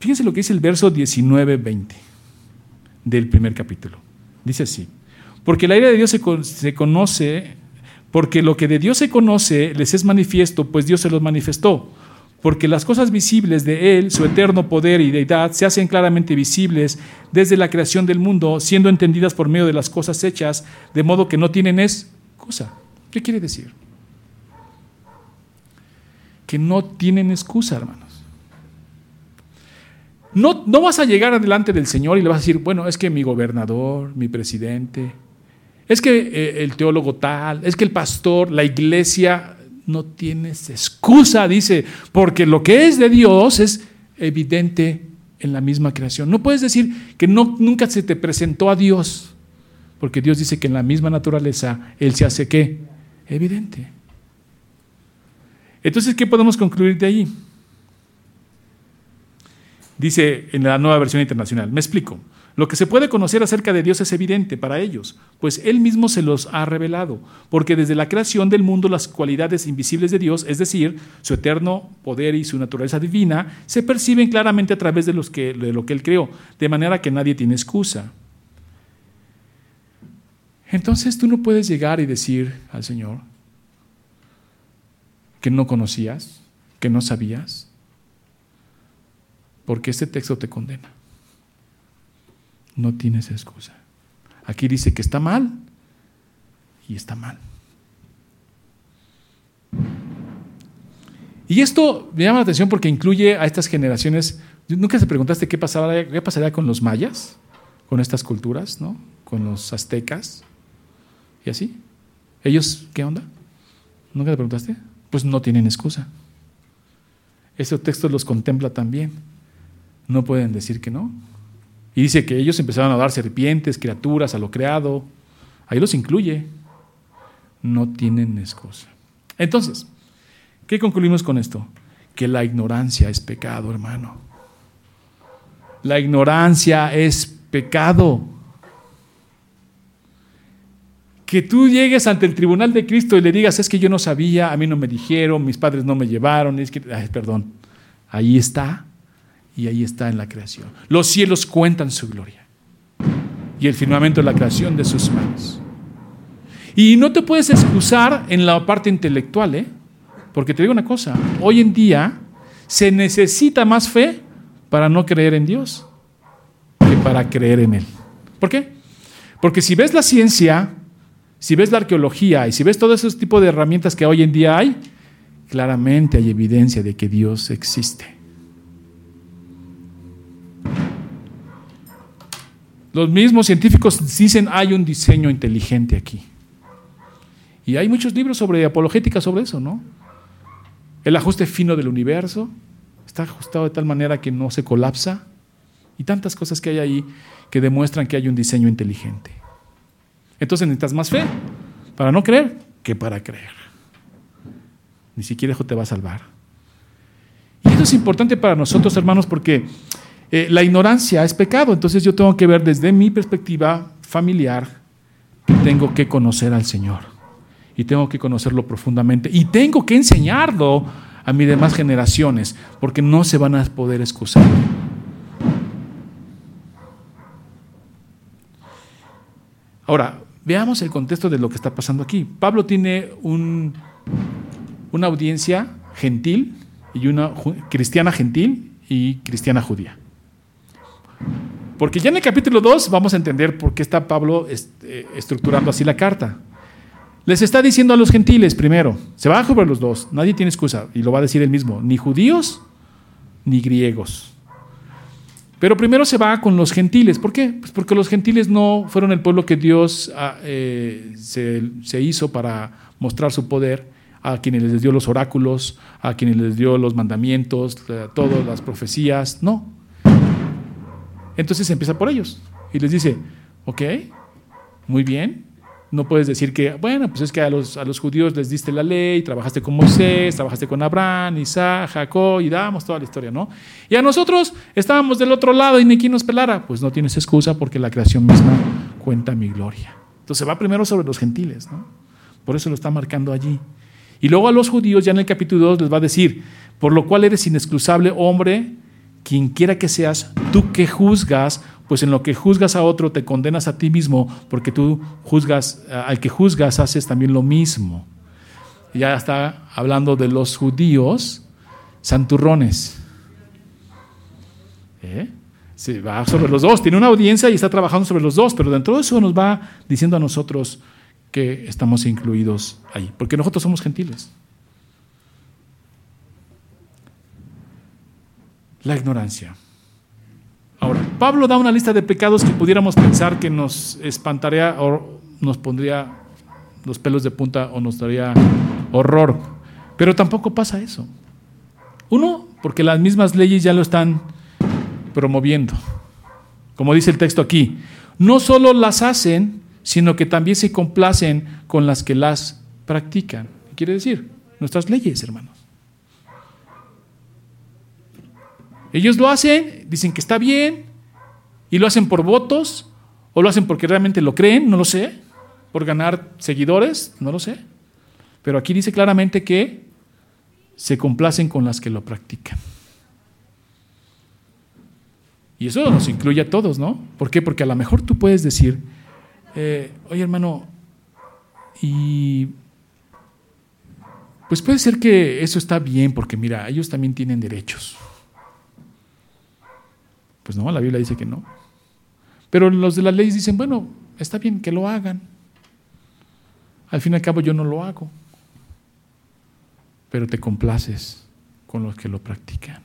Fíjense lo que dice el verso 19-20 del primer capítulo. Dice así, porque la ira de Dios se, se, conoce, porque lo que de Dios se conoce les es manifiesto, pues Dios se los manifestó. Porque las cosas visibles de Él, su eterno poder y deidad, se hacen claramente visibles desde la creación del mundo, siendo entendidas por medio de las cosas hechas, de modo que no tienen excusa. ¿Qué quiere decir? Que no tienen excusa, hermanos. No, no vas a llegar adelante del Señor y le vas a decir, bueno, es que mi gobernador, mi presidente, es que eh, el teólogo tal, es que el pastor, la iglesia, no tienes excusa, dice, porque lo que es de Dios es evidente en la misma creación. No puedes decir que no, nunca se te presentó a Dios, porque Dios dice que en la misma naturaleza Él se hace qué? Evidente. Entonces, ¿qué podemos concluir de ahí? Dice en la nueva versión internacional, me explico. Lo que se puede conocer acerca de Dios es evidente para ellos, pues Él mismo se los ha revelado, porque desde la creación del mundo las cualidades invisibles de Dios, es decir, su eterno poder y su naturaleza divina, se perciben claramente a través de, los que, de lo que Él creó, de manera que nadie tiene excusa. Entonces tú no puedes llegar y decir al Señor que no conocías, que no sabías, porque este texto te condena. No tienes excusa. Aquí dice que está mal y está mal. Y esto me llama la atención porque incluye a estas generaciones. ¿Nunca se preguntaste qué, pasaba, qué pasaría con los mayas, con estas culturas, ¿no? con los aztecas y así? ¿Ellos qué onda? ¿Nunca te preguntaste? Pues no tienen excusa. Este texto los contempla también no pueden decir que no. Y dice que ellos empezaron a dar serpientes, criaturas, a lo creado. Ahí los incluye. No tienen excusa. Entonces, ¿qué concluimos con esto? Que la ignorancia es pecado, hermano. La ignorancia es pecado. Que tú llegues ante el tribunal de Cristo y le digas, es que yo no sabía, a mí no me dijeron, mis padres no me llevaron, es que, perdón, ahí está y ahí está en la creación. Los cielos cuentan su gloria y el firmamento es la creación de sus manos. Y no te puedes excusar en la parte intelectual, ¿eh? porque te digo una cosa, hoy en día se necesita más fe para no creer en Dios que para creer en Él. ¿Por qué? Porque si ves la ciencia, si ves la arqueología y si ves todo ese tipo de herramientas que hoy en día hay, claramente hay evidencia de que Dios existe. Los mismos científicos dicen hay un diseño inteligente aquí. Y hay muchos libros sobre apologética sobre eso, ¿no? El ajuste fino del universo está ajustado de tal manera que no se colapsa. Y tantas cosas que hay ahí que demuestran que hay un diseño inteligente. Entonces necesitas más fe para no creer que para creer. Ni siquiera eso te va a salvar. Y eso es importante para nosotros, hermanos, porque eh, la ignorancia es pecado, entonces yo tengo que ver desde mi perspectiva familiar tengo que conocer al Señor y tengo que conocerlo profundamente y tengo que enseñarlo a mis demás generaciones porque no se van a poder excusar. Ahora, veamos el contexto de lo que está pasando aquí. Pablo tiene un, una audiencia gentil y una cristiana gentil y cristiana judía. Porque ya en el capítulo 2 vamos a entender por qué está Pablo este, estructurando así la carta. Les está diciendo a los gentiles primero, se va a jugar los dos, nadie tiene excusa, y lo va a decir él mismo, ni judíos ni griegos. Pero primero se va con los gentiles. ¿Por qué? Pues porque los gentiles no fueron el pueblo que Dios ah, eh, se, hizo para mostrar su poder, a quienes les dio los oráculos, a quienes les dio los mandamientos, todas las profecías. No, Entonces empieza por ellos y les dice, ok, muy bien, no puedes decir que, bueno, pues es que a los, a los judíos les diste la ley, trabajaste con Moisés, trabajaste con Abraham, Isaac, Jacob, y damos toda la historia, ¿no? Y a nosotros estábamos del otro lado y ni quien nos pelara. Pues no tienes excusa porque la creación misma cuenta mi gloria. Entonces va primero sobre los gentiles, ¿no? Por eso lo está marcando allí. Y luego a los judíos, ya en el capítulo 2, les va a decir, por lo cual eres inexcusable hombre, quien quiera que seas, tú que juzgas, pues en lo que juzgas a otro te condenas a ti mismo, porque tú juzgas, al que juzgas haces también lo mismo. Ya está hablando de los judíos santurrones. ¿Eh? Se va sobre los dos, tiene una audiencia y está trabajando sobre los dos, pero dentro de eso nos va diciendo a nosotros que estamos incluidos ahí, porque nosotros somos gentiles. La ignorancia. Ahora, Pablo da una lista de pecados que pudiéramos pensar que nos espantaría o nos pondría los pelos de punta o nos daría horror. Pero tampoco pasa eso. Uno, porque las mismas leyes ya lo están promoviendo. Como dice el texto aquí, no solo las hacen, sino que también se complacen con las que las practican. ¿Qué quiere decir? Nuestras leyes, hermanos. Ellos lo hacen, dicen que está bien, y lo hacen por votos, o lo hacen porque realmente lo creen, no lo sé, por ganar seguidores, no lo sé. Pero aquí dice claramente que se complacen con las que lo practican. Y eso nos incluye a todos, ¿no? ¿Por qué? Porque a lo mejor tú puedes decir, eh, oye hermano, y pues puede ser que eso está bien, porque mira, ellos también tienen derechos. Pues no, la Biblia dice que no. Pero los de las leyes dicen, bueno, está bien que lo hagan. Al fin y al cabo yo no lo hago. Pero te complaces con los que lo practican.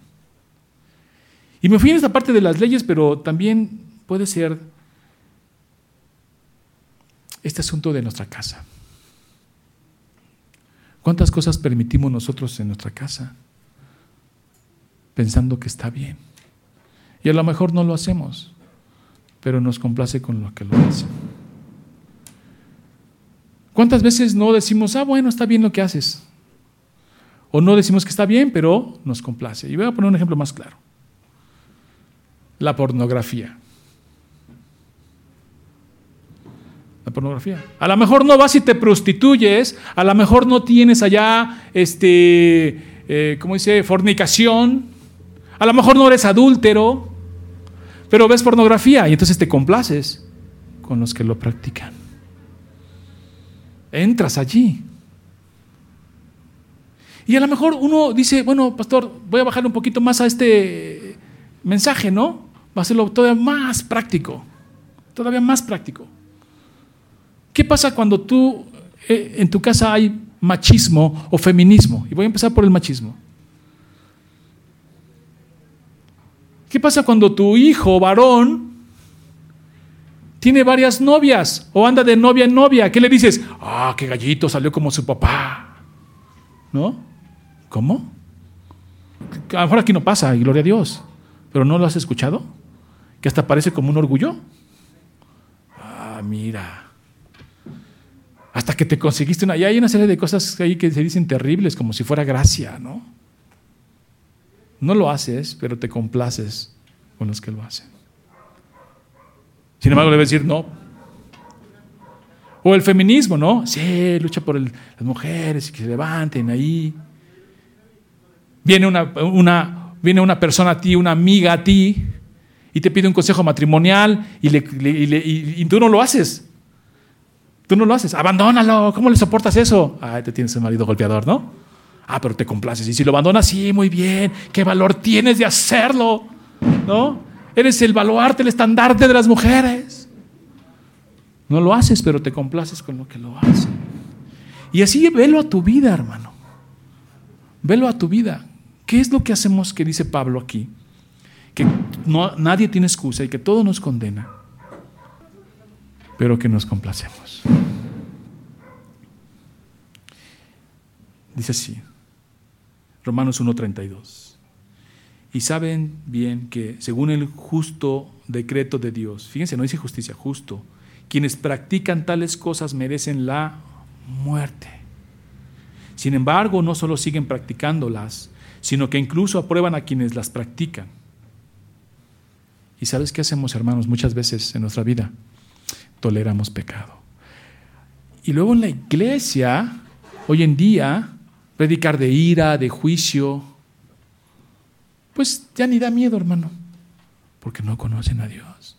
Y me fui en esta parte de las leyes, pero también puede ser este asunto de nuestra casa. ¿Cuántas cosas permitimos nosotros en nuestra casa pensando que está bien? Y a lo mejor no lo hacemos, pero nos complace con lo que lo hacen. ¿Cuántas veces no decimos, ah, bueno, está bien lo que haces? O no decimos que está bien, pero nos complace. Y voy a poner un ejemplo más claro. La pornografía. La pornografía. A lo mejor no vas y te prostituyes, a lo mejor no tienes allá, este, eh, ¿cómo dice? Fornicación, a lo mejor no eres adúltero, pero ves pornografía y entonces te complaces con los que lo practican. Entras allí. Y a lo mejor uno dice, bueno, pastor, voy a bajar un poquito más a este mensaje, ¿no? Va a hacerlo todavía más práctico. Todavía más práctico. ¿Qué pasa cuando tú eh, en tu casa hay machismo o feminismo? Y voy a empezar por el machismo. ¿Qué pasa cuando tu hijo varón tiene varias novias o anda de novia en novia? ¿Qué le dices? Ah, qué gallito, salió como su papá. ¿No? ¿Cómo? A lo mejor aquí no pasa, y gloria a Dios. Pero ¿no lo has escuchado? Que hasta parece como un orgullo. Ah, mira. Hasta que te conseguiste una... Y hay una serie de cosas ahí que se dicen terribles, como si fuera gracia, ¿no? No lo haces, pero te complaces con los que lo hacen. Sin embargo, a decir no. O el feminismo, ¿no? Sí, lucha por las mujeres y que se levanten ahí. Viene una, una, viene una persona a ti, una amiga a ti, y te pide un consejo matrimonial y, tú no lo haces. Tú no lo haces. Abandónalo. ¿Cómo le soportas eso? Ay, te tienes un marido golpeador, ¿no? Ah, pero te complaces. Y si lo abandonas, sí, muy bien. ¿Qué valor tienes de hacerlo? ¿No? Eres el baluarte, el estandarte de las mujeres. No lo haces, pero te complaces con lo que lo hace. Y así velo a tu vida, hermano. Velo a tu vida. ¿Qué es lo que hacemos que dice Pablo aquí? Que nadie tiene excusa y que todo nos condena, pero que nos complacemos. Dice así, Romanos 1.32. Y saben bien que según el justo, decreto de Dios. Fíjense, no dice justicia, justo. Quienes practican tales cosas merecen la muerte. Sin embargo, no solo siguen practicándolas, sino que incluso aprueban a quienes las practican. ¿Y sabes qué hacemos, hermanos? Muchas veces en nuestra vida toleramos pecado. Y luego en la iglesia, hoy en día, predicar de ira, de juicio, pues ya ni da miedo, hermano, porque no conocen a Dios.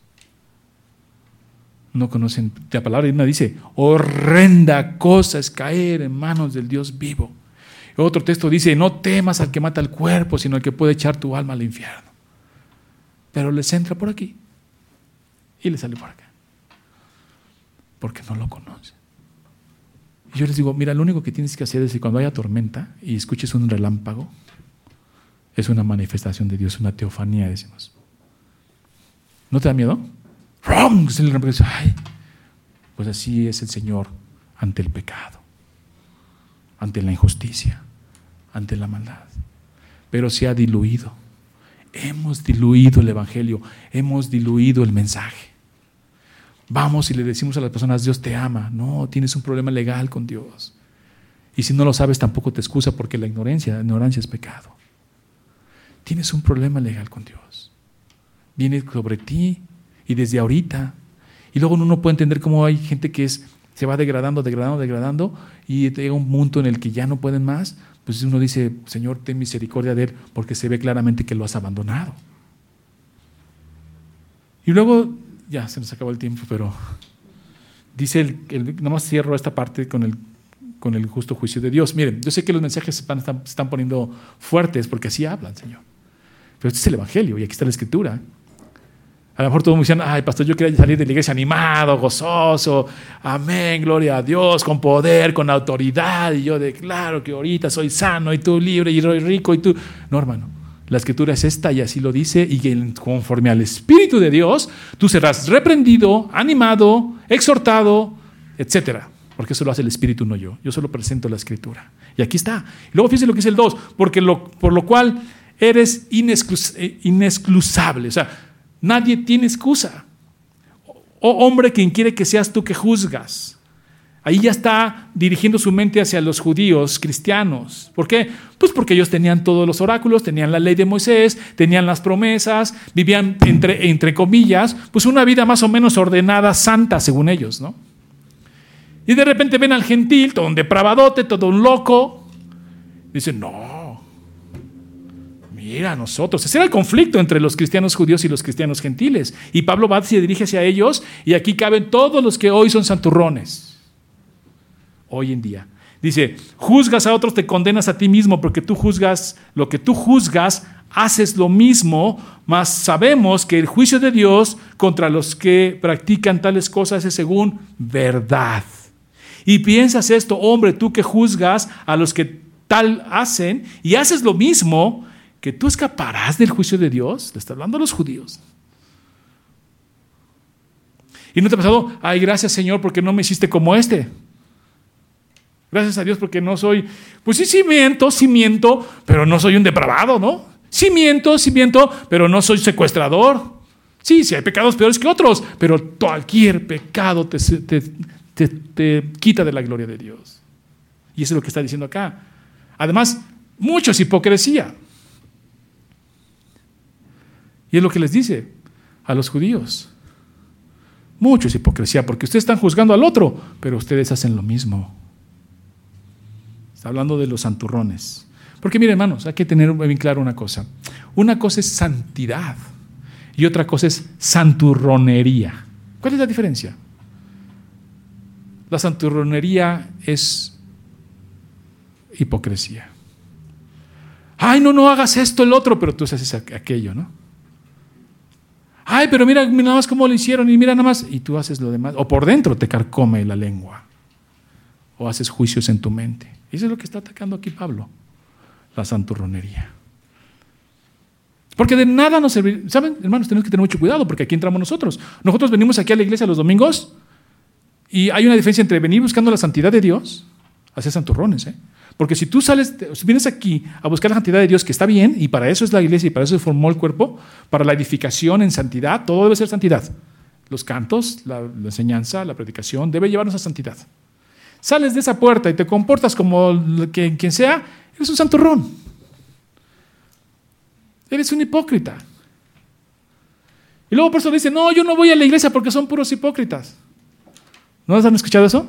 No conocen, la palabra divina dice, horrenda cosa es caer en manos del Dios vivo. Otro texto dice, no temas al que mata el cuerpo, sino al que puede echar tu alma al infierno. Pero les entra por aquí y les sale por acá. Porque no lo conocen. Yo les digo, mira, lo único que tienes que hacer es que cuando haya tormenta y escuches un relámpago, es una manifestación de Dios, una teofanía, decimos. ¿No te da miedo? pues así es el Señor ante el pecado, ante la injusticia, ante la maldad. Pero se ha diluido. Hemos diluido el Evangelio, hemos diluido el mensaje. Vamos y le decimos a las personas, Dios te ama. No, tienes un problema legal con Dios. Y si no lo sabes, tampoco te excusa porque la ignorancia, la ignorancia es pecado. Tienes un problema legal con Dios. Viene sobre ti y desde ahorita. Y luego uno no puede entender cómo hay gente que es, se va degradando, degradando, degradando y llega un punto en el que ya no pueden más. Pues uno dice, Señor, ten misericordia de él porque se ve claramente que lo has abandonado. Y luego ya se nos acabó el tiempo, pero dice, el, nomás cierro esta parte con el, con el justo juicio de Dios. Miren, yo sé que los mensajes se están, poniendo fuertes porque así hablan, Señor. Pero este es el Evangelio y aquí está la Escritura. A lo mejor todos me dicen, ay, pastor, yo quería salir de la iglesia animado, gozoso, amén, gloria a Dios, con poder, con autoridad. Y yo de, claro que ahorita soy sano y tú libre y soy rico y tú... No, hermano. La escritura es esta y así lo dice, y conforme al Espíritu de Dios, tú serás reprendido, animado, exhortado, etcétera. Porque eso lo hace el Espíritu, no yo. Yo solo presento la escritura. Y aquí está. Luego fíjense lo que dice el 2, porque por lo cual eres eh, inexcusable. O sea, nadie tiene excusa. Oh hombre, quien quiere que seas tú que juzgas. Ahí ya está dirigiendo su mente hacia los judíos cristianos. ¿Por qué? Pues porque ellos tenían todos los oráculos, tenían la ley de Moisés, tenían las promesas, vivían entre, comillas, pues una vida más o menos ordenada, santa, según ellos, ¿no? Y de repente ven al gentil, todo un depravadote, todo un loco. Dicen, no, mira, nosotros. Ese era el conflicto entre los cristianos judíos y los cristianos gentiles. Y Pablo va se dirige hacia ellos, y aquí caben todos los que hoy son santurrones hoy en día. Dice, juzgas a otros, te condenas a ti mismo, porque tú juzgas lo que tú juzgas, haces lo mismo, mas sabemos que el juicio de Dios contra los que practican tales cosas es según verdad. Y piensas esto, hombre, tú que juzgas a los que tal hacen y haces lo mismo, que tú escaparás del juicio de Dios. Le está hablando a los judíos. ¿Y no te ha pasado, ay, gracias Señor, porque no me hiciste como este? Gracias a Dios porque no soy, pues sí, sí miento, sí miento, pero no soy un depravado, ¿no? Sí miento, sí miento, pero no soy secuestrador. Sí, sí hay pecados peores que otros, pero cualquier pecado te, te, quita de la gloria de Dios. Y eso es lo que está diciendo acá. Además, mucho es hipocresía. Y es lo que les dice a los judíos. Mucho es hipocresía, porque ustedes están juzgando al otro, pero ustedes hacen lo mismo hablando de los santurrones. Porque mire, hermanos, hay que tener bien claro una cosa. Una cosa es santidad y otra cosa es santurronería. ¿Cuál es la diferencia? La santurronería es hipocresía. Ay, no, no hagas esto, el otro, pero tú haces aquello, ¿no? Ay, pero mira, mira nada más cómo lo hicieron y mira nada más, y tú haces lo demás. O por dentro te carcome la lengua. O haces juicios en tu mente. Eso es lo que está atacando aquí Pablo, la santurronería. Porque de nada nos servir. ¿Saben, hermanos? Tenemos que tener mucho cuidado porque aquí entramos nosotros. Nosotros venimos aquí a la iglesia los domingos y hay una diferencia entre venir buscando la santidad de Dios, hacer santurrones, ¿eh? Porque si tú sales, vienes aquí a buscar la santidad de Dios, que está bien, y para eso es la iglesia y para eso se formó el cuerpo, para la edificación en santidad, todo debe ser santidad. Los cantos, la, enseñanza, la predicación, debe llevarnos a santidad. Sales de esa puerta y te comportas como quien sea, eres un santurrón. Eres un hipócrita. Y luego por eso dice, no, yo no voy a la iglesia porque son puros hipócritas. ¿No han escuchado eso?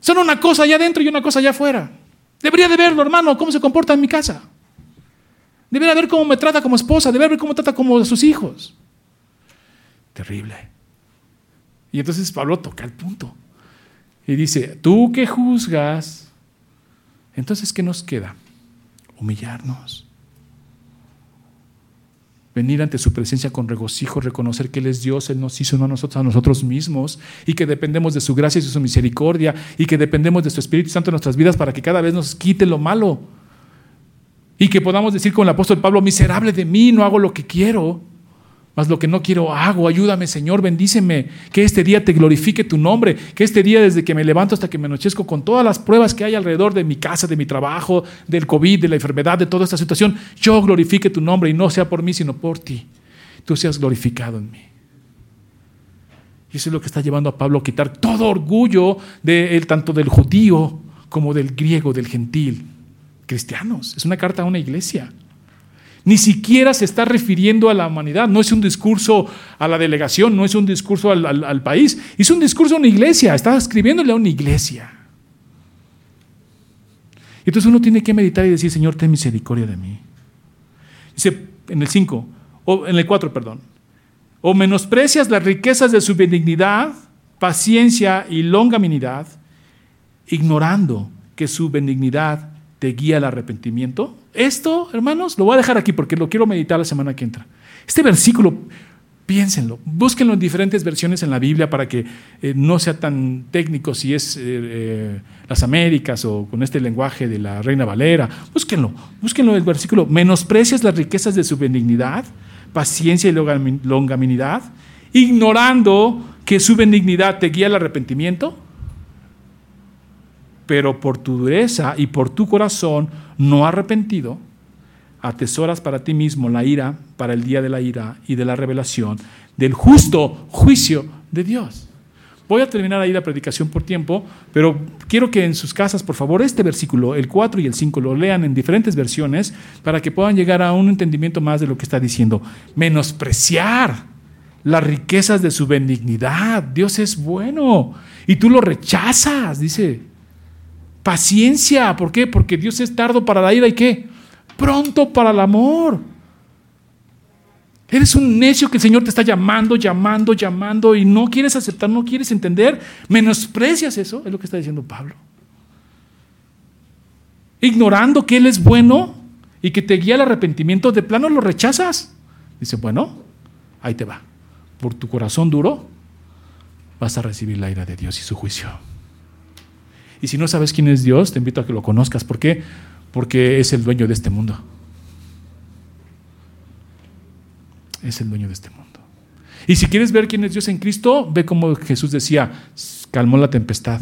Son una cosa allá adentro y una cosa allá afuera. Debería de verlo, hermano, cómo se comporta en mi casa. Debería ver cómo me trata como esposa, debería ver cómo trata como a sus hijos. Terrible. Y entonces Pablo toca el punto. Y dice, tú que juzgas, entonces ¿qué nos queda? Humillarnos venir ante su presencia con regocijo, reconocer que Él es Dios, Él nos hizo no a nosotros, a nosotros mismos, y que dependemos de su gracia y de su misericordia, y que dependemos de su Espíritu Santo en nuestras vidas para que cada vez nos quite lo malo. Y que podamos decir con el apóstol Pablo, miserable de mí, no hago lo que quiero, lo que no quiero hago. Ayúdame, Señor, bendíceme. Que este día te glorifique tu nombre. Que este día, desde que me levanto hasta que me anochezco, con todas las pruebas que hay alrededor de mi casa, de mi trabajo, del COVID, de la enfermedad, de toda esta situación, yo glorifique tu nombre y no sea por mí, sino por ti. Tú seas glorificado en mí. Y eso es lo que está llevando a Pablo a quitar todo orgullo de tanto del judío como del griego, del gentil. Cristianos. Es una carta a una iglesia. Ni siquiera se está refiriendo a la humanidad, no es un discurso a la delegación, no es un discurso al, país, es un discurso a una iglesia, está escribiéndole a una iglesia. Entonces uno tiene que meditar y decir, Señor, ten misericordia de mí. Dice en el 5, o en el 4, perdón, o menosprecias las riquezas de su benignidad, paciencia y longanimidad, ignorando que su benignidad te guía al arrepentimiento. Esto, hermanos, lo voy a dejar aquí porque lo quiero meditar la semana que entra. Este versículo, piénsenlo, búsquenlo en diferentes versiones en la Biblia para que eh, no sea tan técnico si es eh, eh, las Américas o con este lenguaje de la Reina Valera. Búsquenlo, búsquenlo el versículo. Menosprecias las riquezas de su benignidad, paciencia y longanimidad, ignorando que su benignidad te guía al arrepentimiento pero por tu dureza y por tu corazón no arrepentido, atesoras para ti mismo la ira para el día de la ira y de la revelación del justo juicio de Dios. Voy a terminar ahí la predicación por tiempo, pero quiero que en sus casas, por favor, este versículo, el 4 y el 5, lo lean en diferentes versiones para que puedan llegar a un entendimiento más de lo que está diciendo. Menospreciar las riquezas de su benignidad. Dios es bueno y tú lo rechazas, dice Paciencia, ¿por qué? Porque Dios es tardo para la ira y qué? Pronto para el amor. Eres un necio que el Señor te está llamando, llamando, llamando y no quieres aceptar, no quieres entender, menosprecias eso, es lo que está diciendo Pablo. Ignorando que Él es bueno y que te guía al arrepentimiento, de plano lo rechazas. Dice, bueno, ahí te va. Por tu corazón duro vas a recibir la ira de Dios y su juicio. Y si no sabes quién es Dios, te invito a que lo conozcas. ¿Por qué? Porque es el dueño de este mundo. Es el dueño de este mundo. Y si quieres ver quién es Dios en Cristo, ve como Jesús decía, calmó la tempestad.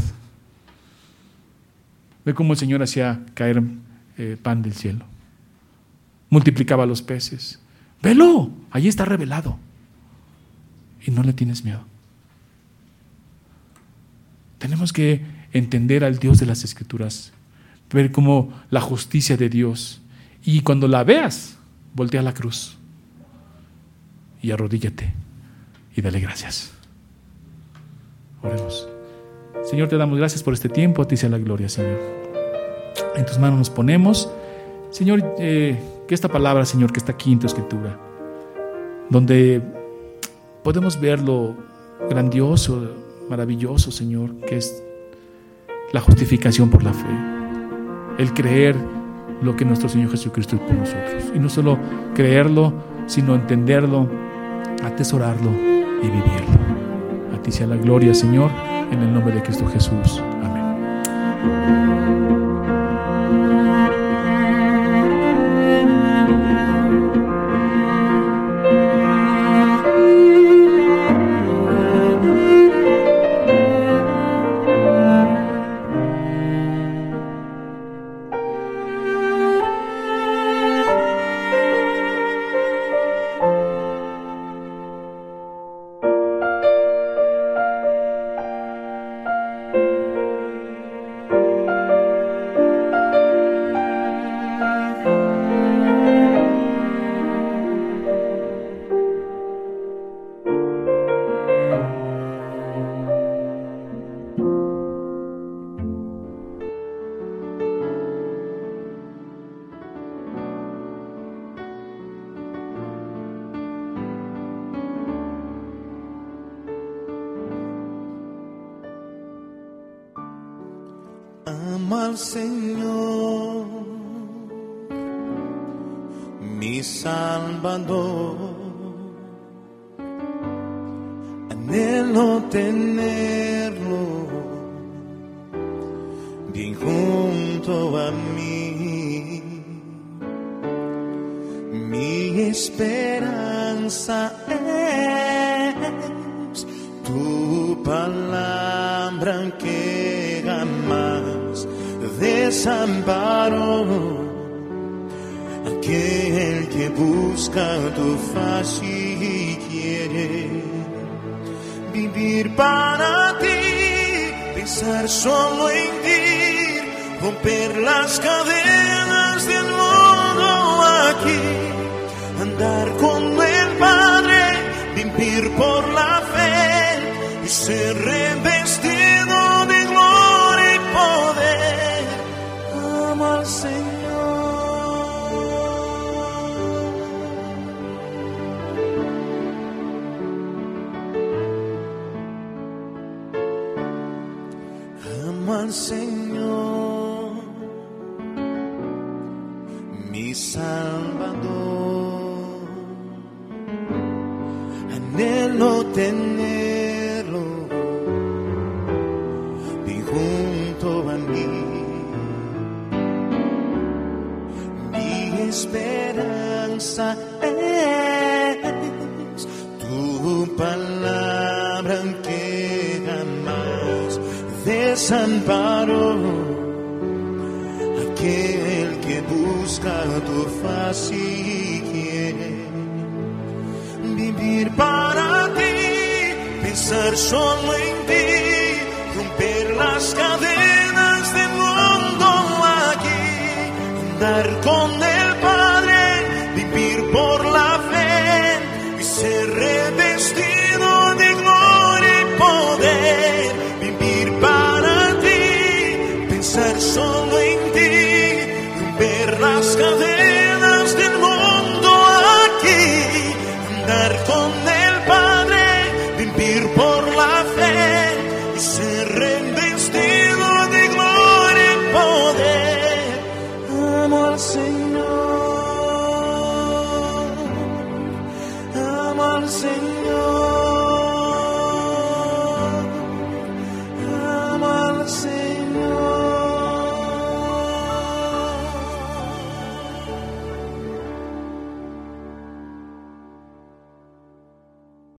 Ve cómo el Señor hacía caer eh, pan del cielo. Multiplicaba los peces. Velo, allí está revelado. Y no le tienes miedo. Tenemos que entender al Dios de las Escrituras, ver como la justicia de Dios. Y cuando la veas, voltea la cruz y arrodíllate y dale gracias. Oremos. Señor, te damos gracias por este tiempo, a ti sea la gloria, Señor. En tus manos nos ponemos. Señor, eh, que esta palabra, Señor, que está aquí en tu escritura, donde podemos ver lo grandioso, maravilloso, Señor, que es la justificación por la fe, el creer lo que nuestro Señor Jesucristo es por nosotros. Y no solo creerlo, sino entenderlo, atesorarlo y vivirlo. A ti sea la gloria, Señor, en el nombre de Cristo Jesús. Amén. al Señor, mi Salvador. Anhelo tener desamparó. Aquel que busca tu faz y quiere vivir para ti, pensar solo en ti, romper las cadenas del mundo aquí, andar con él.